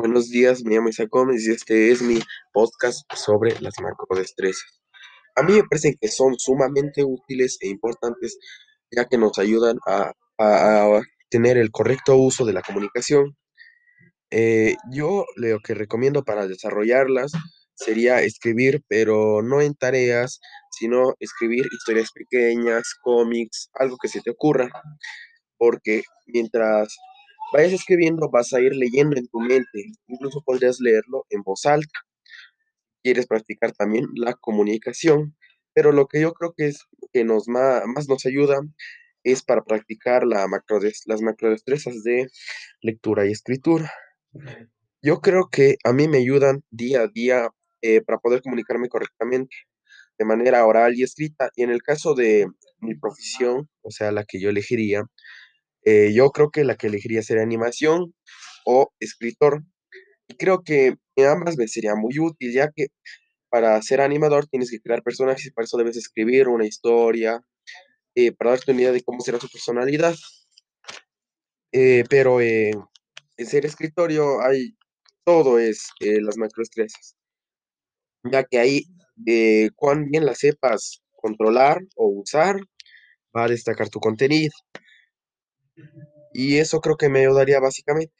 Buenos días, me llamo Isaac Gómez y este es mi podcast sobre las macrodestrezas. A mí me parecen que son sumamente útiles e importantes ya que nos ayudan a, a- a tener el correcto uso de la comunicación. Eh, yo lo que recomiendo para desarrollarlas sería escribir, pero no en tareas, sino escribir historias pequeñas, cómics, algo que se te ocurra porque mientras vayas escribiendo vas a ir leyendo en tu mente, incluso podrías leerlo en voz alta. Quieres practicar también la comunicación, pero lo que yo creo que es que nos ma- más nos ayuda es para practicar la macrodes- las macrodestrezas de lectura y escritura. Yo creo que a mí me ayudan día a día eh, para poder comunicarme correctamente de manera oral y escrita. Y en el caso de mi profesión, o sea, la que yo elegiría, Eh, yo creo que la que elegiría sería animación o escritor. Y creo que en ambas me sería muy útil, ya que para ser animador tienes que crear personajes y para eso debes escribir una historia, eh, para darte una idea de cómo será su personalidad. Eh, pero en ser escritorio hay todo es eh, las macroestresas, ya que ahí cuán bien las sepas controlar o usar, va a destacar tu contenido. Y eso creo que me ayudaría básicamente.